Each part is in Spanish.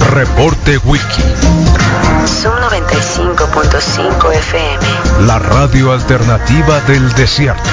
Reporte Wiki. Zoom 95.5 FM. La radio alternativa del desierto.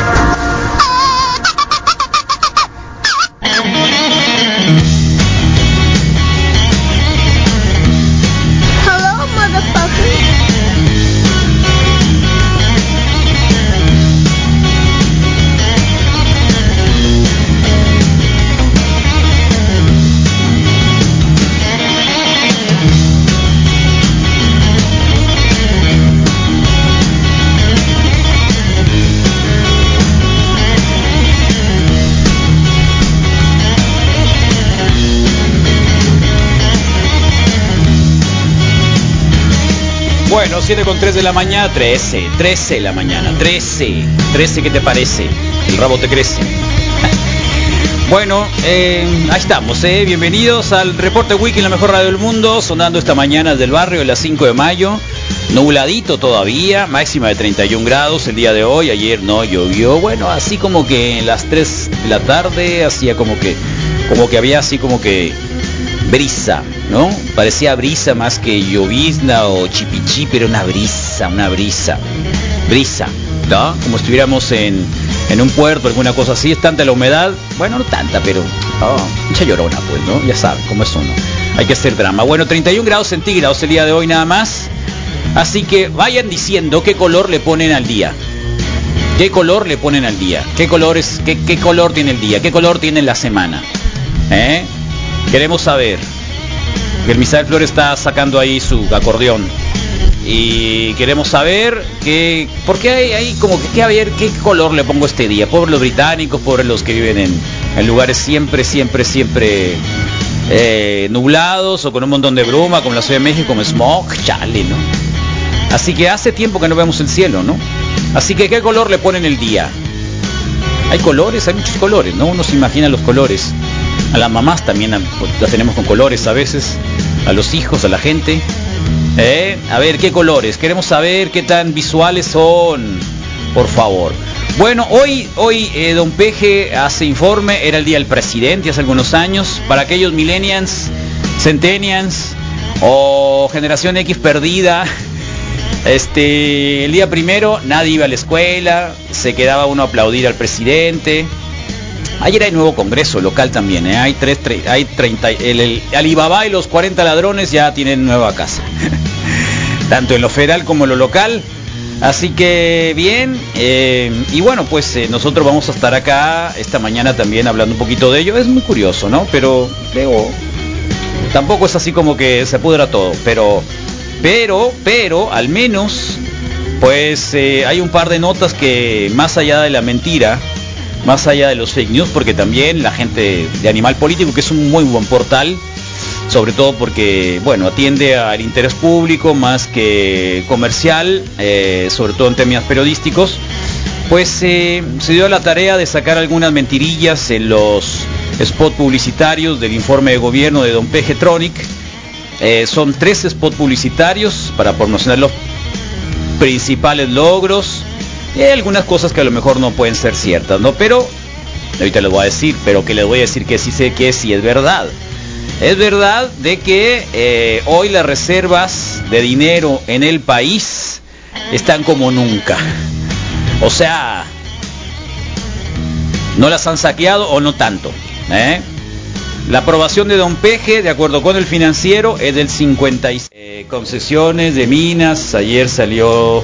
7 con 3 de la mañana, 13, 13 de la mañana, 13, 13, ¿qué te parece? El rabo te crece. Bueno, eh, ahí estamos, eh. bienvenidos al Reporte Wiki, la mejor radio del mundo, sonando esta mañana desde el barrio, a las 5 de mayo, nubladito todavía, máxima de 31 grados el día de hoy, ayer no llovió, bueno, así como que en las 3 de la tarde, hacía como que, como que había así como que brisa, ¿no? Parecía brisa más que llovizna o chipichí, pero una brisa, una brisa, brisa, ¿no? Como estuviéramos en, en un puerto, alguna cosa así, es tanta la humedad, bueno, no tanta, pero oh, llorona, pues, ¿no? Ya saben cómo es uno. Hay que hacer drama. Bueno, 31 grados centígrados el día de hoy nada más. Así que vayan diciendo qué color le ponen al día. ¿Qué color le ponen al día? ¿Qué color, es, qué, qué color tiene el día? ¿Qué color tiene la semana? ¿Eh? Queremos saber. El Misael Flores está sacando ahí su acordeón. Y queremos saber que, ¿por qué hay, hay como que, a ver qué color le pongo este día? Pobres los británicos, pobres los que viven en, en lugares siempre, siempre, siempre eh, nublados o con un montón de bruma, como la Ciudad de México, como smog, chale, ¿no? Así que hace tiempo que no vemos el cielo, ¿no? Así que, ¿qué color le ponen el día? Hay colores, hay muchos colores, ¿no? Uno se imagina los colores. A las mamás también pues, las tenemos con colores a veces, a los hijos, a la gente. ¿Eh? A ver, ¿qué colores? Queremos saber qué tan visuales son, por favor. Bueno, hoy, hoy eh, Don Peje hace informe, era el día del presidente hace algunos años. Para aquellos millennials, centennials o generación X perdida, este, el día primero nadie iba a la escuela, se quedaba uno a aplaudir al presidente. Ayer hay nuevo congreso local también, ¿eh? hay, tres, tre- hay 30, el, Alibaba y los 40 ladrones ya tienen nueva casa, tanto en lo federal como en lo local. Así que bien, eh, y bueno, pues eh, nosotros vamos a estar acá esta mañana también hablando un poquito de ello. Es muy curioso, ¿no? Pero luego tampoco es así como que se pudra todo, pero, pero, pero, al menos, pues hay un par de notas que más allá de la mentira, más allá de los fake news, porque también la gente de Animal Político, que es un muy buen portal, sobre todo porque, bueno, atiende al interés público más que comercial, eh, sobre todo en temas periodísticos, pues eh, se dio la tarea de sacar algunas mentirillas en los spots publicitarios del informe de gobierno de Don Peje Tronic. Eh, son tres spots publicitarios para promocionar los principales logros y hay algunas cosas que a lo mejor no pueden ser ciertas, ¿no? Pero ahorita les voy a decir, pero que les voy a decir que sí sé que sí es verdad. Es verdad de que eh, hoy las reservas de dinero en el país están como nunca. O sea, no las han saqueado o no tanto. ¿eh? La aprobación de Don Peje, de acuerdo con el financiero, es del 56. Eh, concesiones de minas, ayer salió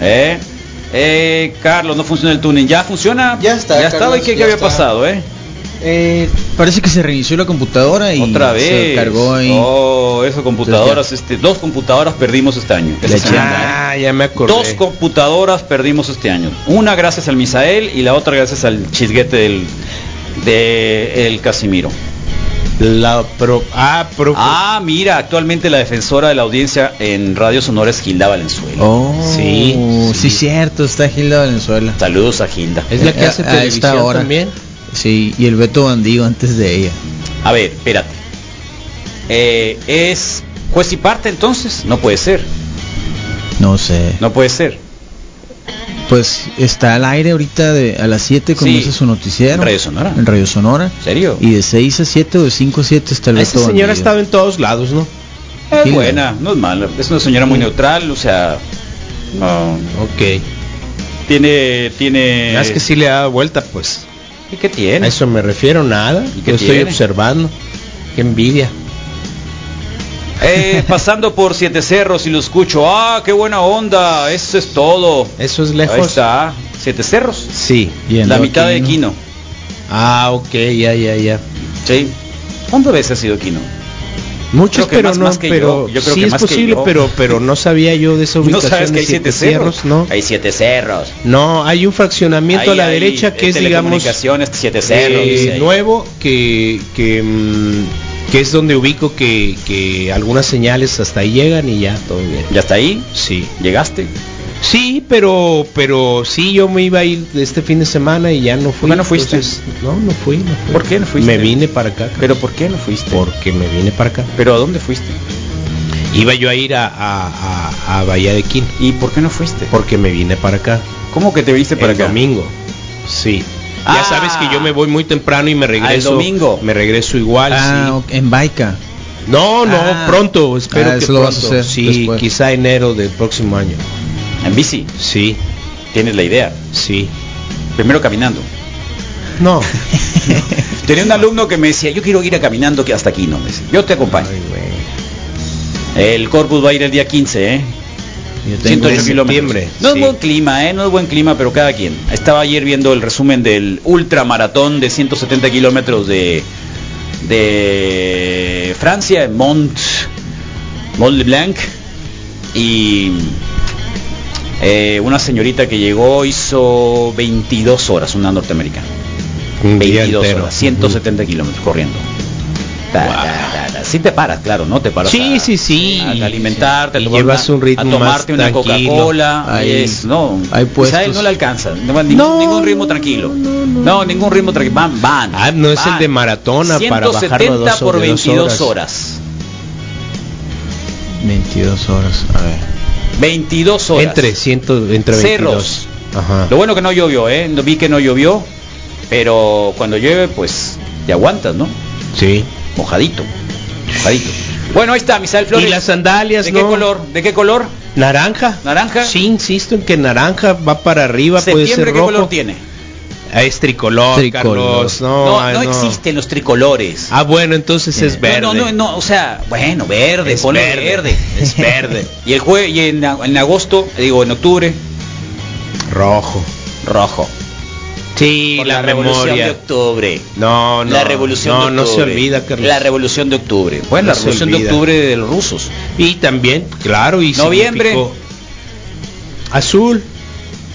¿Eh? Eh, Carlos, no funciona el tuning. ¿Ya funciona? Ya está, Ya estaba. ¿Y qué, había está. pasado, eh? Eh, parece que se reinició la computadora y Otra vez. se cargó ahí. Oh, eso computadoras, este, dos computadoras perdimos este año. Semana, ¿eh? Ah, ya me acordé. Dos computadoras perdimos este año. Una gracias al Misael y la otra gracias al chisguete del de el Casimiro. La pro, ah, pro, Ah, mira, actualmente la defensora de la audiencia en Radio Sonora es Gilda Valenzuela. Oh, Sí, sí, sí. cierto, está Gilda Valenzuela. Saludos a Gilda. es la que a- hace a televisión esta hora. también. Sí, y el Beto Bandido antes de ella. A ver, espérate. Eh, es juez y parte entonces? No puede ser. No sé. No puede ser. Pues está al aire ahorita de, a las 7 Sí. comienza su noticiero. En Radio Sonora. En Radio Sonora. ¿En serio? Y de 6 a 7 o de 5 a 7 está el Ah, Esa señora Bandido. estaba en todos lados, ¿no? Es buena, no es mala. Es una señora muy neutral, o sea, no Ok. tiene tiene Es que sí le ha dado vuelta, pues. ¿Y qué A tiene? eso me refiero, nada. ¿Y qué Yo estoy observando. Qué envidia. Eh, pasando por Siete Cerros y lo escucho. Ah, qué buena onda. Eso es todo. Eso es Ahí lejos. está. Siete Cerros. Sí. Yendo La mitad de ¿no? Quino. Ah, ok, ya, ya, ya. Sí. ¿Cuántas veces ha sido Quino? Muchos, Creo que pero más- no, más que pero yo. Yo creo sí que es más posible, pero pero no sabía yo de esa ¿No ubicación sabes que de hay siete Siete cerros? ¿no? Hay siete cerros. No, hay un fraccionamiento Ahí a la hay, derecha que es, digamos, siete cerros. eh, ahí. nuevo, que, que, mm, que es donde ubico que, que algunas señales hasta ahí llegan y ya, todo bien. ¿Ya está ahí? Sí. ¿Llegaste? Sí, pero pero sí, yo me iba a ir este fin de semana y ya no fui. no fuiste? entonces, no, no fui, no fui. ¿Por qué no fuiste? Me vine para acá. ¿Pero por qué no fuiste? Porque me vine para acá. ¿Pero a dónde fuiste? Iba yo a ir a, a, a- a Bahía de Quín. ¿Y por qué no fuiste? Porque me vine para acá. ¿Cómo que te viniste para el acá? domingo. Sí. Ah. ya sabes que yo me voy muy temprano y me regreso. domingo. Me regreso igual. Ah, sí. en Baica. No, no, Ah. pronto. Espero Ah, que lo vas pronto. a hacer sí, después. quizá enero del próximo año. En bici. Sí, Tienes la idea. sí. Primero caminando. No. Tenía un alumno que me decía, yo quiero ir a caminando que hasta aquí no me decía. Yo te acompaño. Ay, güey. El Corpus va a ir el día 15, ¿eh? Yo tengo 108 en kilómetros. No es buen clima, ¿eh? No es buen clima, pero cada quien. Estaba ayer viendo el resumen del ultramaratón de 170 kilómetros de, de Francia, en Mont, Mont Blanc. Y eh, una señorita que llegó hizo 22 horas, una norteamericana. Un día 22 entero. horas, 170 kilómetros corriendo. Ta, ta, ta, ta. Sí te paras, claro, ¿no? Te paras Sí, a- sí, sí. a alimentarte, a Y tomar llevas una- un ritmo a tomarte más una. Coca-Cola. Es, no, hay pues a él no le alcanza. No, va ni- No, ningún ritmo tranquilo. No, ningún ritmo tranquilo. Van, van. Ah, no es el de maratona para bajarlo a 170 dos- por de dos 22 horas. horas. 22 horas. A ver. 22 horas. Entre, ciento, entre 22. Cerros. Ajá. Lo bueno que no llovió, ¿eh? No vi que no llovió, pero cuando llueve, pues te aguantas, ¿no? Sí. Mojadito. Mojadito. Bueno, ahí está, Misael Flores. Y las sandalias, ¿De qué ¿no? color? ¿De qué color? ¿Naranja? ¿Naranja? Sí, insisto en que naranja va para arriba, puede ser ¿Septiembre qué rojo. color tiene? Es tricolor, Tricolor. Carlos. No, No, no, existen los tricolores. Ah, bueno, entonces es No, verde. No, no, no, o sea, bueno, verde, Es verde, verde. es verde. y el jue y en, en agosto, digo, en octubre, Rojo. rojo. Sí, Por la, revolución de octubre. No, no. la revolución no, de no octubre. se olvida, Carlos. La revolución de octubre. Bueno, No la revolución de octubre de los rusos. Y también, claro, y Noviembre. Azul,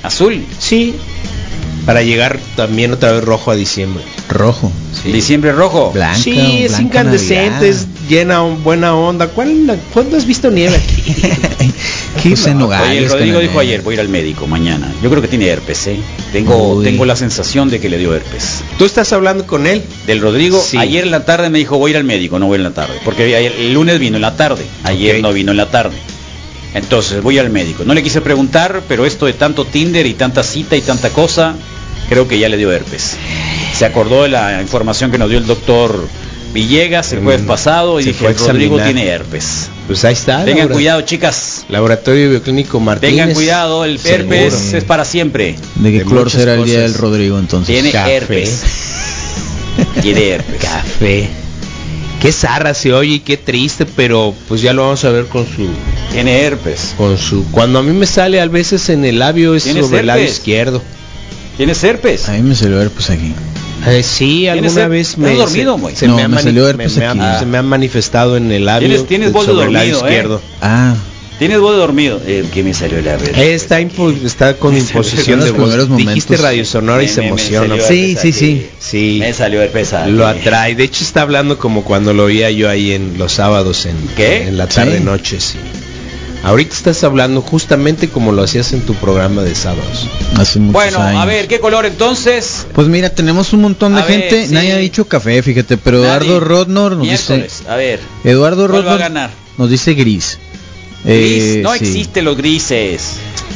Azul. sí. Para llegar también otra vez rojo a diciembre. Rojo. Diciembre rojo. Blanca. sí, es blanca incandescente, Navidad. es llena, buena onda. ¿Cuál, ¿Cuándo has visto nieve aquí? José Oye, Nogales. el Rodrigo dijo ayer, voy a ir al médico mañana. Yo creo que tiene herpes, ¿eh? Tengo, Uy. tengo la sensación de que le dio herpes. ¿Tú estás hablando con él? Del Rodrigo, Sí. ayer en la tarde me dijo voy a ir al médico, no voy en la tarde. Porque ayer- el lunes vino en la tarde, ayer no vino en la tarde. Entonces voy al médico. No le quise preguntar, pero esto de tanto Tinder y tanta cita y tanta cosa, creo que ya le dio herpes. Se acordó de la información que nos dio el doctor Villegas el jueves Mm, pasado y se dije, Rodrigo examinar. tiene herpes. Pues ahí está. Tengan cuidado, chicas. Laboratorio Bioclínico Martínez. Tengan cuidado, el Seguro. herpes es para siempre. ¿De qué color será el día del Rodrigo entonces? Tiene Café. herpes. Tiene herpes. Café. Qué zarra se oye y qué triste, pero pues ya lo vamos a ver con su Tiene herpes. con su cuando a mí me sale a veces en el labio es ¿Tienes sobre el labio izquierdo. ¿Tienes herpes? A mí me salió herpes aquí. Eh, sí, ¿Tienes alguna vez ¿Estás me dormido, se, se No, me, ha me salió me- herpes me ha- aquí. se me ha manifestado en el labio Tienes- tienes voz de sobre el labio dormido, ¿eh? izquierdo. Ah, ¿Tienes voz de dormido? Eh, ¿Qué me salió la herpes? Eh, Está, está con imposición de voz. primeros momentos. Dijiste radio sonora y se emociona. Sí, sí, sí. Sí. Me salió herpes aquí. Lo atrae. De hecho está hablando como cuando lo oía yo ahí en los sábados en, ¿Qué? en la tarde Sí. noche, sí. Ahorita estás hablando justamente como lo hacías en tu programa de sábados. hace muchos Bueno, a ver, ¿qué color entonces? Pues mira, tenemos un montón de A ver, gente. sí. Nadie ha dicho café, fíjate, pero Nadie. Eduardo Rodnor nos Miércoles. A ver. dice. Eduardo ¿Cuál va a Rodnor ganar? nos dice gris. Gris, Eh, no sí. existen los grises.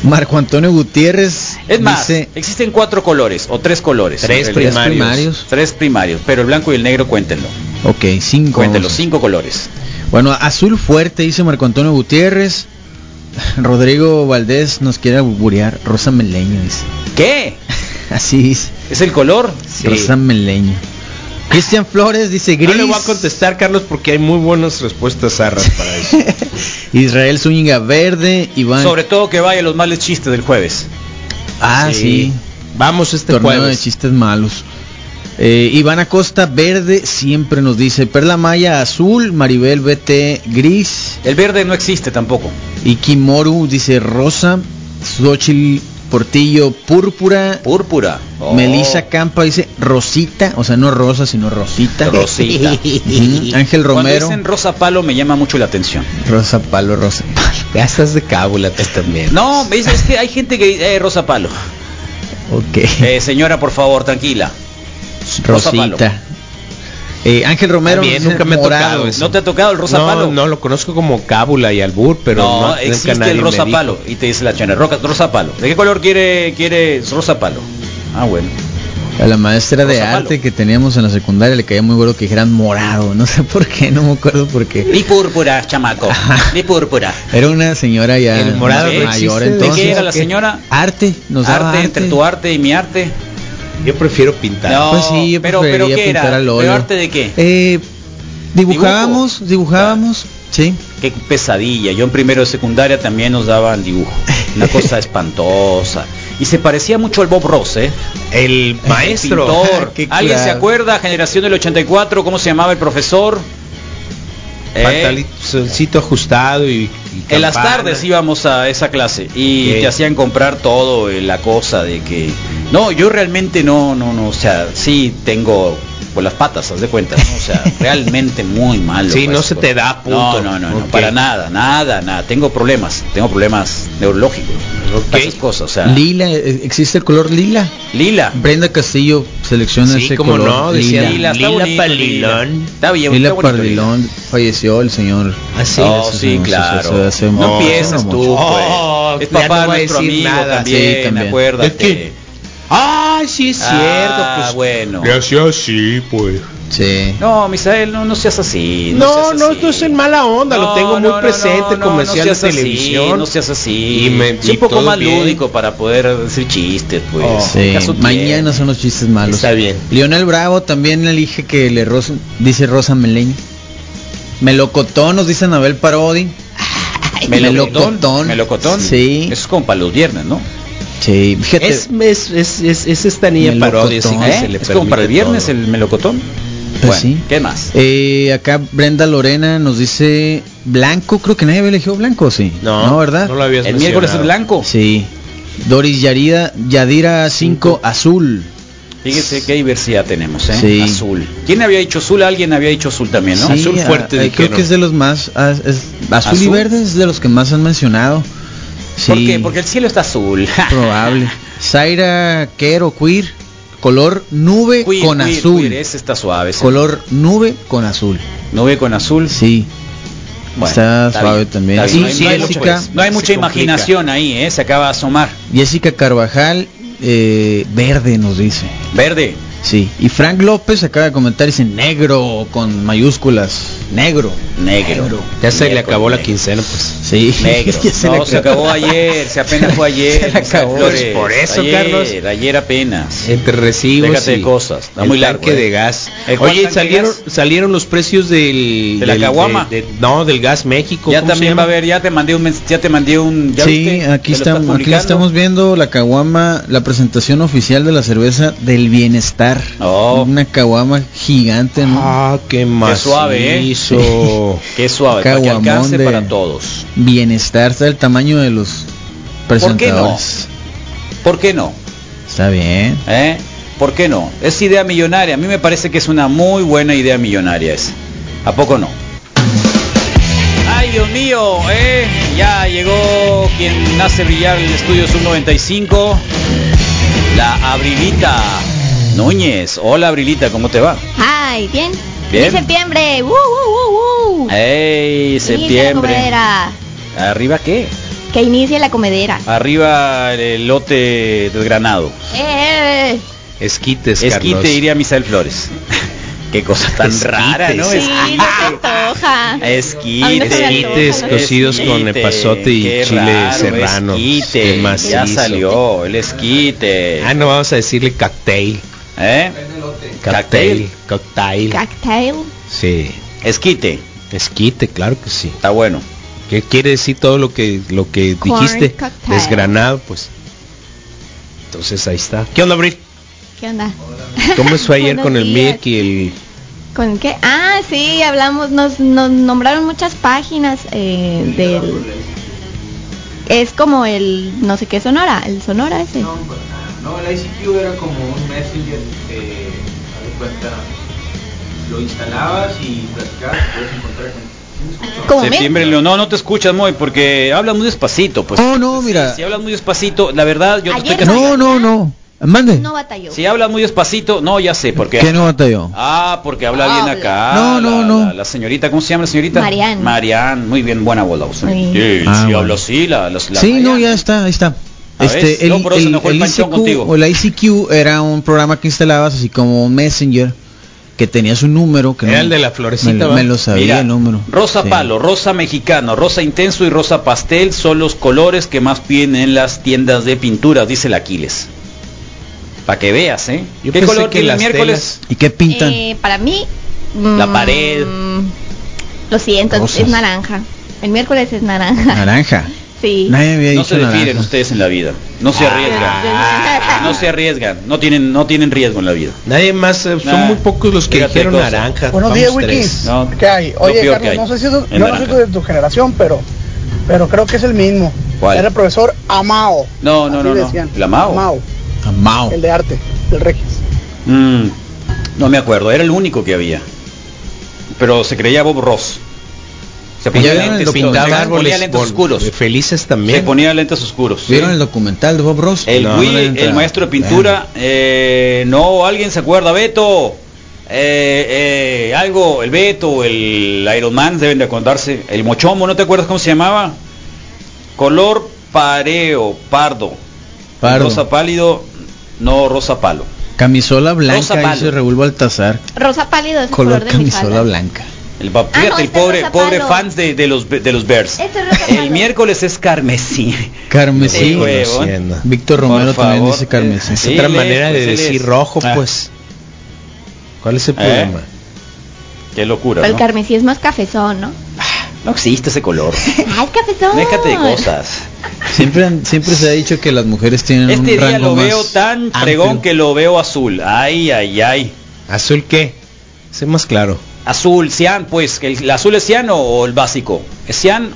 Marco Antonio Gutiérrez Es más, dice existen cuatro colores o tres colores. Tres primarios. primarios. Tres primarios, pero el blanco y el negro cuéntenlo. Ok, cinco. Cuéntenlo, cinco colores. Bueno, azul fuerte, dice Marco Antonio Gutiérrez. Rodrigo Valdés nos quiere burear. Rosa Meleño, dice. ¿Qué? Así dice. ¿Es el color? Rosa Meleño. Cristian Flores dice No gris. le voy a contestar, Carlos, porque hay muy buenas respuestas zarras para eso. Israel Zúñiga verde. Iván. Sobre todo que vaya los males chistes del jueves. Ah, sí. Vamos este Torneo de chistes malos. Eh, Iván Acosta verde siempre nos dice. Perla Maya azul. Maribel BT gris. El verde no existe tampoco. Y Kimoru dice rosa. Xochitl Portillo púrpura. Púrpura. Oh. Melissa Campa dice rosita, o sea, no rosa, sino rosita. Rosita. Ángel Cuando Romero. dicen rosa palo me llama mucho la atención. Rosa palo, rosa palo. Ya estás de cábula tú también. No, me dice, es que hay gente que dice, eh, rosa palo. Ok. Eh, señora, por favor, tranquila. rosa palo. Eh, Ángel Romero. Nunca me ha tocado eso. ¿No te ha tocado el rosa no, palo? no, lo conozco como cábula y albur, pero no, no, existe el rosa palo. Y te dice la chana, roca, rosa palo. ¿De qué color quiere, quiere rosa palo? Ah, bueno. A la maestra de arte palo. que teníamos en la secundaria le caía muy bueno que dijeran morado. No sé por qué, no me acuerdo por qué. Ni púrpura, chamaco. Ni púrpura. Era una señora ya El morado mayor ¿De existe. entonces. qué era la señora? Arte, nos daba arte, entre tu arte y mi arte. Yo prefiero pintar. No, Pues sí, yo pero, pero ¿qué era? al ¿Pero óleo. arte de qué? Eh, dibujábamos, dibujábamos, sí. Qué pesadilla. Yo en primero de secundaria también nos daban dibujo. Una cosa espantosa. Y se parecía mucho al Bob Ross, ¿eh? El maestro. Pintor. Qué ¿Alguien se acuerda? Generación del 84, ¿cómo se llamaba el profesor? Eh, Pantaloncito ajustado y, y en las tardes íbamos a esa clase y te hacían comprar todo, eh, la cosa de que... No, yo realmente no, no, no, o sea, sí tengo por las patas, haz de cuenta, ¿no? O sea, realmente muy malo. Sí, para no se te da, No, punto. no, no, no, Ok. para nada, nada, nada. Tengo problemas, tengo problemas neurológicos. Ok. para Esas cosas, o sea, Lila, eh, existe el color lila. lila. Brenda Castillo selecciona Sí, ese cómo color. no, decía lila. Lila, Lila Palilón. Lila. Está bien, Lila está bonito, Pardilón falleció el señor. Ah, sí. Oh, sí, se- claro. se- se hace no mucho. tú, Oh, pues. Es ya papá no voy a nuestro decir amigo nada. también, Sí, también. acuérdate. Es que- Ah, sí es cierto. Ah, pues, bueno. Gracias, sí, pues. Sí. No, Misael, no, no seas así. No, seas no, esto es en mala onda, lo tengo muy no, presente, comercial no de así, televisión. no seas así. Y me- Sí, un poco más bien. lúdico para poder decir chistes, pues. Oh. Sí, Caso mañana tiene. son los chistes malos. Está bien. Lionel Bravo también elige que le rosa, dice Rosa Meleño. Melocotón nos dice Anabel Parodi. Melocotón. Melocotón. Sí. Eso es como para los viernes, ¿no? Sí, fíjate. Es, es, es, es, es esta niña parodia, así que ¿Eh? se le Es como para el viernes todo. el melocotón. Pues bueno, sí. ¿qué más? Eh, acá Brenda Lorena nos dice blanco, creo que nadie había elegido blanco, sí. No, ¿verdad? No lo habías El miércoles es blanco. Sí. Doris Yarida, Yadira 5 azul. Fíjese qué diversidad tenemos, ¿eh? Sí. Azul. ¿Quién había dicho azul? Alguien había dicho azul también, ¿no? Sí, Azul fuerte, eh, creo dijeron. que es de los más es- azul, y verde es de los que más han mencionado. Sí, ¿Por qué? Porque el cielo está azul. probable. Zaira Quero Queer, color nube Queer, con queer, azul. queer, ese está suave. ese. Color nube con azul. Nube con azul. Sí. Bueno, está, suave bien, también. está. No hay- no hay, mucho- Jessica, no hay mucha imaginación ahí, ¿eh? Se acaba de asomar. Jessica Carvajal, eh, verde nos dice. Verde. Sí, y Frank López acaba de comentar, dice negro con mayúsculas, negro. Negro. Ya se le Negro, acabó la quincena, pues. Sí, Negro. Ya se no, le se acabó ayer, se apenas fue ayer. Se le acabó. Flores. Por eso, Ayer, Carlos. Ayer apenas. Entre recibos Déjate de y cosas, está el muy largo, tanque ¿eh? de gas. ¿El cuál Oye, salieron gas? salieron los precios del ¿De la del- caguama? de- de- no, del gas México. Ya ¿cómo se también va a haber, ya te mandé un ya te mandé un ¿ya Sí, aquí, ¿Te lo estás estamos, aquí estamos viendo la caguama, la presentación oficial de la cerveza del bienestar. Oh. Una caguama gigante, ¿no? Ah, qué más suave, ¿eh? Sí. Qué suave, para que alcance de- para todos. Bienestar, está el tamaño de los ¿Por qué no? presentadores. ¿Por qué no? Está bien. ¿Eh? ¿Por qué no? Es idea millonaria. A mí me parece que es una muy buena idea millonaria esa. ¿A poco no? Ay, Dios mío, ¿eh? Ya llegó quien hace brillar el estudio Sub 95. La Abrilita Núñez. Hola, Abrilita, ¿cómo te va? Ay, bien. Bien. Septiembre. ¡Uh, uh, uh, uh! ¡Ey, Inicia la septiembre! comedera. ¿Arriba qué? Que inicie la comedera. Arriba el lote desgranado. ¡Eh! Esquites, Esquite Carlos. iría Misael Flores. Qué cosa tan Esquites. rara, ¿no? Sí, Esquite. no se Esquite. Esquites antoja, cocidos con Esquite, epazote y qué chile raro, serrano. Esquite, Qué ya salió, el esquite. Ah, no vamos a decirle cocktail. ¿Eh? Cocktail. Cocktail. Cocktail. Sí. Esquite, Esquite, claro que sí. está bueno. ¿Qué quiere decir todo lo que lo que Corn dijiste? cocktail. Desgranado, pues. Entonces ahí está. ¿Qué onda, Abril? ¿Qué onda? ¿Cómo fue ayer con el. Mirk y el ¿Con qué? Ah, sí, hablamos, nos, nos nombraron muchas páginas eh, del... Es como el, no sé qué Sonora, el Sonora ese. No, el ICQ era como un messenger que, a de cuenta, lo instalabas y platicabas, puedes encontrar gente. Como Septiembre, no, no te escuchas muy porque hablas muy despacito, pues. Oh, no, mira. Si, si hablas muy despacito, la verdad, yo te Ayer estoy castigando. No, no, no. Mande. No batalló. Si hablas muy despacito, no, ya sé, porque ¿Qué no batalló? Ah, porque habla bien acá. No, no, la, no. La, la señorita, ¿cómo se llama la señorita? Marian. Marian, muy bien, buena voz la voz. Sí, Sí. sí, Ah, bueno. habla así, la, la- la Sí, no, ya está, ahí está. Este, el, no, por eso se el- ICQ contigo. o el ICQ era un programa que instalabas así como un messenger que tenía su número que Era no- el de la florecita, me, lo sabía Mira, el número rosa Sí. palo, rosa mexicano, rosa intenso y rosa pastel son los colores que más piden en las tiendas de pinturas, dice el Aquiles. Para que veas, ¿eh? Yo ¿Qué color que tiene el las miércoles? y qué pintan Eh, para mí... La mm, pared. Lo siento, Rosas. es naranja. El miércoles es naranja. naranja Sí. nadie había No dicho se desfilen naranja ustedes en la vida. No se arriesgan. Ah. No se arriesgan. No tienen, no tienen riesgo en la vida. Nadie más, eh, son Nah, muy pocos los que fíjate dijeron cosa. naranja. Buenos días, Wiki. tres. No, ¿Qué hay? Oye, Carlos, hay. no sé si eso, Es yo no naranja. soy de tu generación, pero pero creo que es el mismo. ¿Cuál? Era el profesor Amao. No, no, no, no. ¿El Amao? Amao, Amao. el de arte, del Regis. Mm, no me acuerdo, era el único que había. Pero se creía Bob Ross. Se ponía ¿Ya vieron lentes, Pintaba se ponía árboles lentes oscuros. felices Se también. ponía lentes oscuros. sí. vieron el documental de Bob Ross El No, Wii, no el maestro de pintura, eh, no, alguien se acuerda, Beto, eh, eh, algo, el Beto, el Iron Man deben de acordarse, el Mochomo, ¿no te acuerdas cómo se llamaba? Color pareo, pardo, Pardo. rosa pálido, no rosa palo. camisola Rosa blanca palo. dice Raúl Baltazar Rosa pálido es el color color de mi camisola blanca El, Ah, no, el este es pobre, pobre fans de, de los de los Bears. Este es El miércoles es carmesí. carmesí. Víctor Romero también dice carmesí Es otra manera de pues, decir es. rojo, Ah. pues. ¿Cuál es el ¿Eh? problema? Qué locura, El ¿no? carmesí es más cafezón, ¿no? No existe ese color. Ah, es cafezón. Déjate de cosas. siempre han- siempre se ha dicho que las mujeres tienen Este un día rango lo más veo tan amplio. fregón que lo veo azul. Ay, ay, ay. ¿Azul qué? Sé más claro. Azul, cian, pues, ¿el, el azul es cian o, o el básico? ¿Es cian?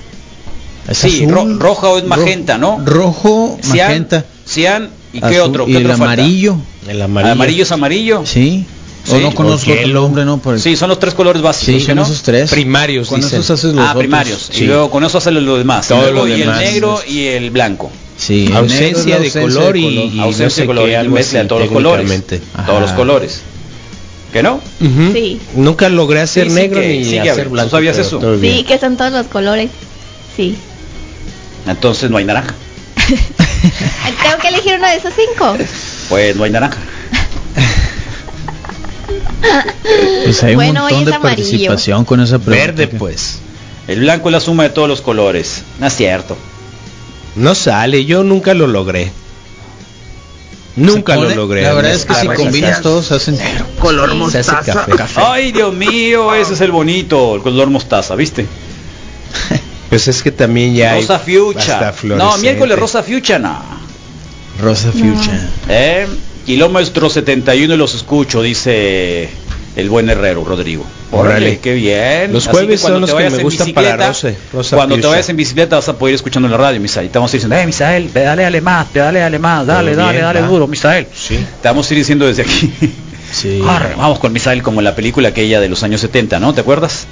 Es Sí, azul, ro- roja o es ro- magenta, ¿no? rojo Cian, magenta cian, ¿y qué azul, otro? ¿Qué y otro el falta? amarillo El ¿Amarillo, amarillo. amarillo es amarillo? sí o Sí, no conozco o hielo. nombre no por el- Sí, son los tres colores básicos, sí ¿sí, son no? esos tres Primarios, con dicen. esos haces los Ah, otros. primarios. Sí. Y luego con eso hacen lo demás. Todo Luego, lo y demás. el negro y el blanco. sí el ausencia, negro de, ausencia color de y, color. y no Ausencia sé de color, y mezcla todos los colores. Todos los colores. ¿Que no? Sí. Nunca logré hacer Sí, sí negro que- ni sí hacer blanco. ¿Tú sabías eso? Sí, que son todos los colores. Sí. Entonces no hay naranja. Tengo que elegir uno de esos cinco. Pues no hay naranja. Pues hay Bueno, un hoy montón es de amarillo. participación con esa pregunta. Verde, que- pues. El blanco es la suma de todos los colores. No es cierto. No sale, yo nunca lo logré. Nunca lo logré. La verdad es que si combinas todos hacen Color se hace mostaza. café. Ay, Dios mío, ese es el bonito, el color mostaza, ¿viste? Pues es que también ya hay rosa hasta fuchsia. No, miércoles rosa fuchsia, no. Rosa fuchsia. Eh, kilómetro 71 los escucho, dice el buen herrero Rodrigo. Órale, qué bien. Los jueves son los que me gustan para Rose, Rosa Cuando te vayas en bicicleta vas a poder ir escuchando en la radio, Misael. Te vamos a ir diciendo, eh, Misael, dale, dale más, dale, dale más, dale, dale, dale duro, Misael. Sí. Te vamos a ir diciendo desde aquí. Sí. vamos con Misael como en la película aquella de los años 70, ¿no? ¿Te acuerdas?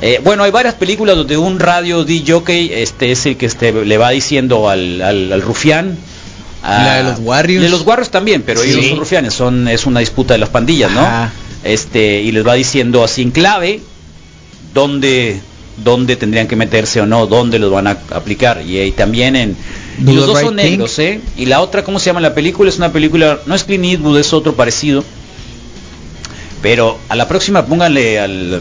Eh, bueno, hay varias películas donde un radio DJ este es el que este, le va diciendo al, al, al rufián. La de los Warriors. De los Warriors también, pero ellos Sí. son rufianes, son, es una disputa de las pandillas, ¿no? Ajá. Este, y les va diciendo así en clave dónde, dónde tendrían que meterse o no, dónde los van a aplicar. Y, eh, también en... Y los dos right son negros, ¿eh? Y la otra, ¿cómo se llama la película? Es una película, no es Clint Eastwood, es otro parecido. Pero a la próxima pónganle al...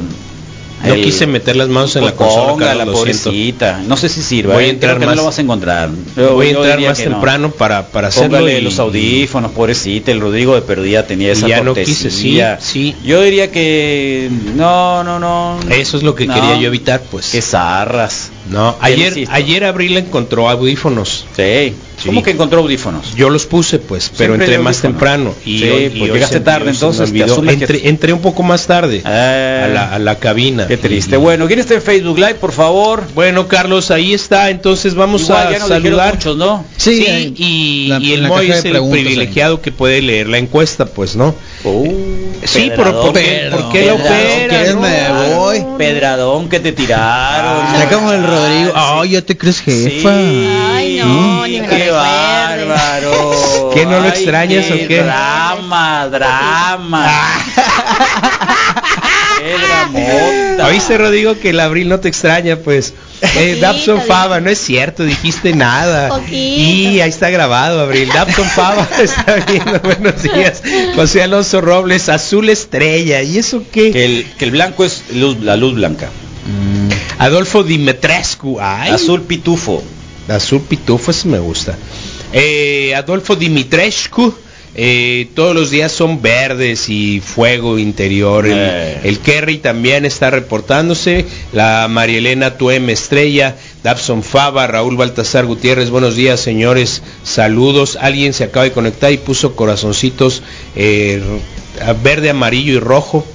No quise meter las manos en la consola, ponga, Carlos, la lo siento. pobrecita. No sé si sirva. Voy a ¿eh? entrar Creo que más- no lo vas a encontrar. Yo- Voy a entrar más no. temprano para, para hacerlo. Póngale y- los audífonos, pobrecita. El Rodrigo de perdida tenía esa ya no cortesía. quise, sí, sí. Yo diría que no, no, no. Eso es lo que No. quería yo evitar, pues. Que zarras. No, ayer, ayer Abril encontró audífonos. Sí. Sí. ¿Cómo que encontró audífonos? Yo los puse, pues, pero Siempre entré más temprano. Y Sí, hoy, y pues llegaste tarde, hoy entonces, te que- entré, entré un poco más tarde Eh, a, la, a la cabina. Qué triste. Bueno, ¿quién está en Facebook Live, por favor? Bueno, Carlos, ahí está. Entonces vamos Igual, a ya nos dijeron saludar. muchos, ¿no? Sí, ahí, y, la- y en el Moy es el ahí. privilegiado que puede leer la encuesta, pues, ¿no? Uh, Sí, por, Pedradón. por qué, ¿por qué Pedradón, no? me voy? Pedradón que te tiraron. Como el Rodrigo. Ah, Ay, ya te crees sí. jefa. Ay, no, ni me lo qué bárbaro. ¿Qué, no lo Ay, extrañas o qué? Drama, drama. Qué dramota. Oíste, Rodrigo, que el abril no te extraña, pues. Eh, Dabson. Fava, no es cierto, dijiste nada. Poquito. Y ahí está grabado, Abril. Dabson Fava está viendo, buenos días. José Alonso Robles, azul estrella. ¿Y eso qué? Que el, que el blanco es luz, la luz blanca. Adolfo Dimitrescu. Ay, Azul pitufo. Azul Pitufo, ese me gusta. Eh, Adolfo Dimitrescu. Eh, todos los días son verdes y fuego interior. El, Eh. el Kerry también está reportándose. La Marielena Tuem Estrella. Dabson Fava, Raúl Baltasar Gutiérrez. Buenos días, señores. Saludos. Alguien se acaba de conectar y puso corazoncitos eh, verde, amarillo y rojo.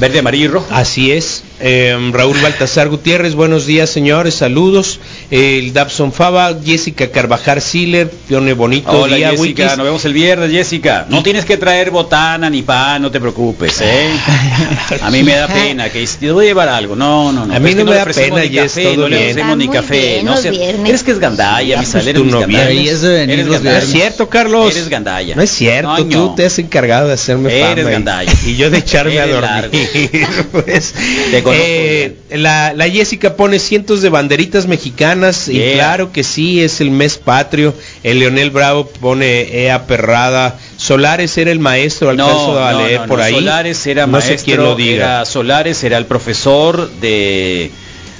Verde, amarillo y rojo. Así es. Eh, Raúl Baltasar Gutiérrez, buenos días señores, saludos. El Dabson Fava, Jessica Carvajal Siller, Pione Bonito Hola día, Jessica, Wikis. nos vemos el viernes Jessica. No tienes que traer botana ni pan, no te preocupes, ¿eh? A mí me da pena que te voy a llevar algo. No, no, no. A mí Es no me da pena, ni café, todo no le ofrecemos ni Está muy café. bien, No sé, viernes. eres que es gandalla, Ah, pues eres tu mis novia. gandallas. Deberías de venir Eres los gandalla. No es cierto, Carlos. Eres gandalla. No es cierto, tú te has encargado de hacerme Eres fama y- gandalla. y, yo de echarme a Eres dormir. pues. Te conozco Eh, la, la Jessica pone cientos de banderitas mexicanas y claro que sí, es el mes patrio. El Leonel Bravo pone Ea Perrada. Solares era el maestro, alcanzo a leer por ahí. Solares era no maestro, sé quién lo diga. era Solares era el profesor de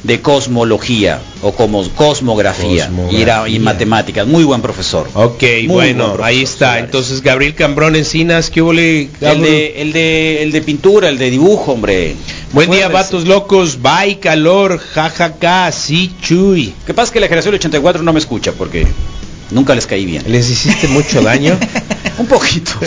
de cosmología o como cosmografía, Cosmografía. y era y matemáticas, muy buen profesor. Ok, Muy bueno, profesor, ahí está. Entonces, Gabriel Cambrón Encinas, ¿qué huele? El de, el de el de pintura, el de dibujo, hombre. Buen día, vatos locos. Bye, calor, jajaja, sí, chuy. Que pasa que la generación del 84 no me escucha porque nunca les caí bien. ¿Les hiciste mucho daño? Un poquito.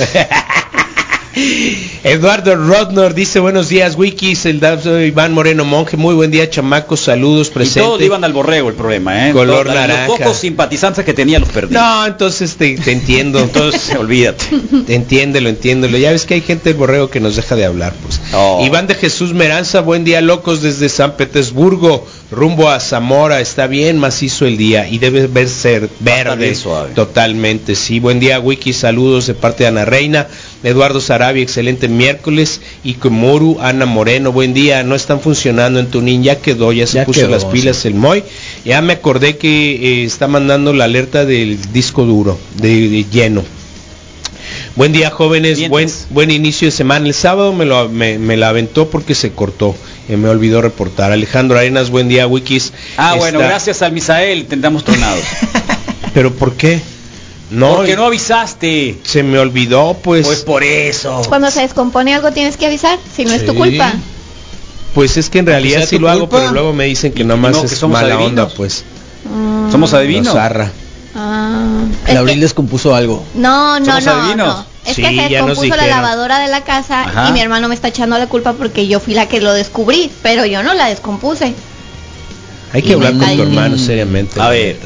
Eduardo Rodnor dice buenos días, Wikis, el Iván Moreno Monje, muy buen día, chamacos, saludos, y presente. todos iban al borrego el problema, ¿eh? Color naranja. Los pocos simpatizantes que tenía los perdí. No, entonces te, te entiendo. Entonces, olvídate. Entiéndelo, entiéndelo. Ya ves que hay gente del borrego que nos deja de hablar, pues. Oh. Iván de Jesús Meranza, buen día, locos, desde San Petersburgo, rumbo a Zamora. Está bien macizo el día y debe ver ser verde. suave. Totalmente, sí. Buen día, Wiki. Saludos de parte de Ana Reina. Eduardo Sarabia, excelente miércoles. Y Komoru, Ana Moreno, buen día. No están funcionando en Tunín, ya quedó, ya se Ya puso quedó, las pilas el Moy. Ya me acordé que eh, está mandando la alerta del disco duro, de- de lleno. Buen día, jóvenes. Buen, buen inicio de semana. El sábado me, lo, me, me la aventó porque se cortó. Eh, me olvidó reportar. Alejandro Arenas, buen día, Wikis. Ah, bueno, gracias al Misael, tendamos tronados. ¿Pero por qué? No, Porque no avisaste. se me olvidó, pues. Pues por eso. Cuando se descompone algo tienes que avisar, si no es tu Sí. culpa. Pues es que en realidad sí lo hago, pero luego me dicen que Y nomás no, que es somos mala adivinos. onda, pues. Mm, Somos adivinos. Nos zarra. ah, abril que- descompuso algo. No, no, ¿Somos no, adivinos? no. Es Sí, que se descompuso la lavadora de la casa Ajá. y mi hermano me está echando la culpa porque yo fui la que lo descubrí, pero yo no la descompuse. Hay que Y hablar con tu hermano seriamente. A ver.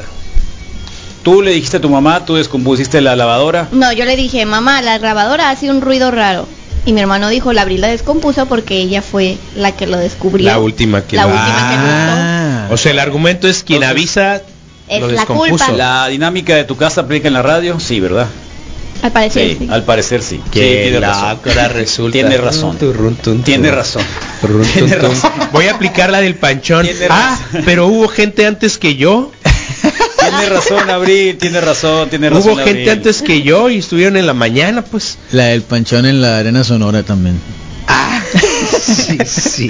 Tú le dijiste a tu mamá, tú descompusiste la lavadora. No, yo le dije, mamá, la lavadora hace un ruido raro. Y mi hermano dijo, la abril la descompuso porque ella fue la que lo descubrió. La última que La lo- última que lo Ah. O sea, el argumento es quien Entonces, avisa Es lo la culpa. La dinámica de tu casa aplica en la radio, sí, ¿verdad? Al parecer Sí, sí. al parecer sí. Que Sí, tiene razón. loco, ahora resulta. Tiene razón. Tiene razón. Tiene tun. razón. Voy a aplicar la del panchón. Ah, razón. pero hubo gente antes que yo. Tiene razón, Abril, tiene razón, tiene razón. Hubo gente Abril. antes que yo y estuvieron en la mañana, pues. La del panchón en la arena sonora también. Ah, sí, sí.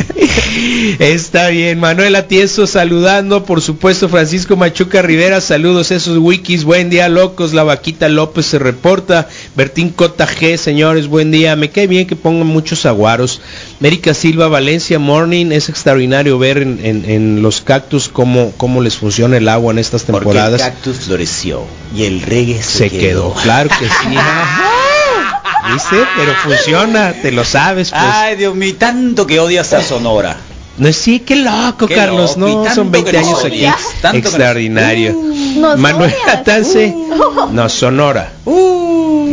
Está bien. Manuel Atieso saludando. Por supuesto, Francisco Machuca Rivera. Saludos esos wikis. Buen día, locos. La vaquita López se reporta. Bertín Cota G, señores, buen día. Me cae bien que pongan muchos aguaros. Mérica Silva, Valencia Morning. Es extraordinario ver en, en- en los cactus cómo, cómo les funciona el agua en estas Porque temporadas. el cactus floreció y el reggae se quedó. Claro que sí. ¿Viste? Pero funciona, te lo sabes, pues. Ay, Dios mío, tanto que odias a Sonora. No sí, qué loco, Qué Carlos, loco, no, son 20 que nos años aquí. nos- Extraordinario. Nos Manuel. Atance, no, Sonora.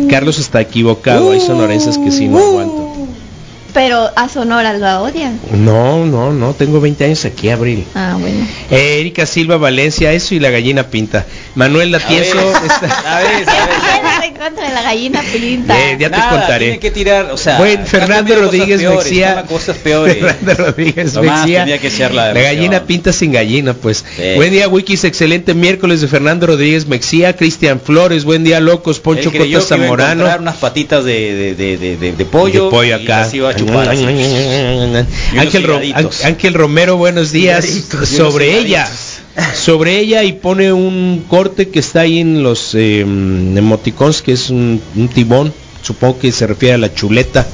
Carlos está equivocado, hay sonorenses que sí no aguantan. Pero a Sonora lo odian. No, no, no, tengo 20 años aquí, Abril. Ah, bueno. Eh, Erika Silva Valencia, eso y la gallina pinta. Manuel Latieso, A ver, está- a ver, ¿Qué a ver. Contra de la gallina pinta? Eh, ya te Nada, contaré. Tiene que tirar, o sea, Bueno, está Fernando cosas Rodríguez peores, Mexía. cosas peores. Fernando Rodríguez Mexía. que echar la La gallina pinta sin gallina, pues. Sí. Buen día, Wikis. Excelente miércoles de Fernando Rodríguez Mexía. Cristian Flores. Buen día, locos. Poncho Él creyó Cota que iba a Zamorano. encontrar unas patitas de, de, de, de, de- de pollo, De pollo acá. iba a chupar. Ángel, Ro-. Ángel Romero, buenos días. Sobre ella. Sobre ella y pone un corte que está ahí en los eh, emoticons, que es un, un tibón. Supongo que se refiere a la chuleta.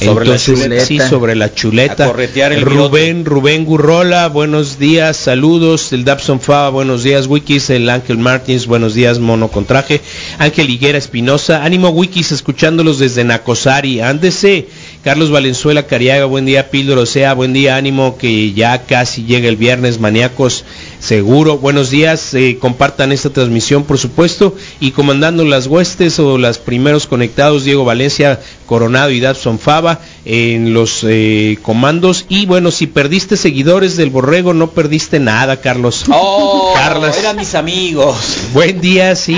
Sobre la Entonces, chuleta. sí, sobre la chuleta. A corretear el Rubén, Rubén Gurrola, buenos días, saludos. El Dabson Fava, buenos días, Wikis. El Ángel Martins, buenos días, mono con traje. Ángel Higuera Espinosa, ánimo Wikis, escuchándolos desde Nacosari. Ándese. Carlos Valenzuela Cariaga, buen día, Píldoro sea, buen día, ánimo, que ya casi llega el viernes, maníacos, seguro. Buenos días, eh, compartan esta transmisión, por supuesto, y comandando las huestes o los primeros conectados, Diego Valencia, Coronado y Dabson Fava, en los eh, comandos. Y bueno, si perdiste seguidores del Borrego, no perdiste nada, Carlos. Oh, Carlos. eran mis amigos. Buen día, sí.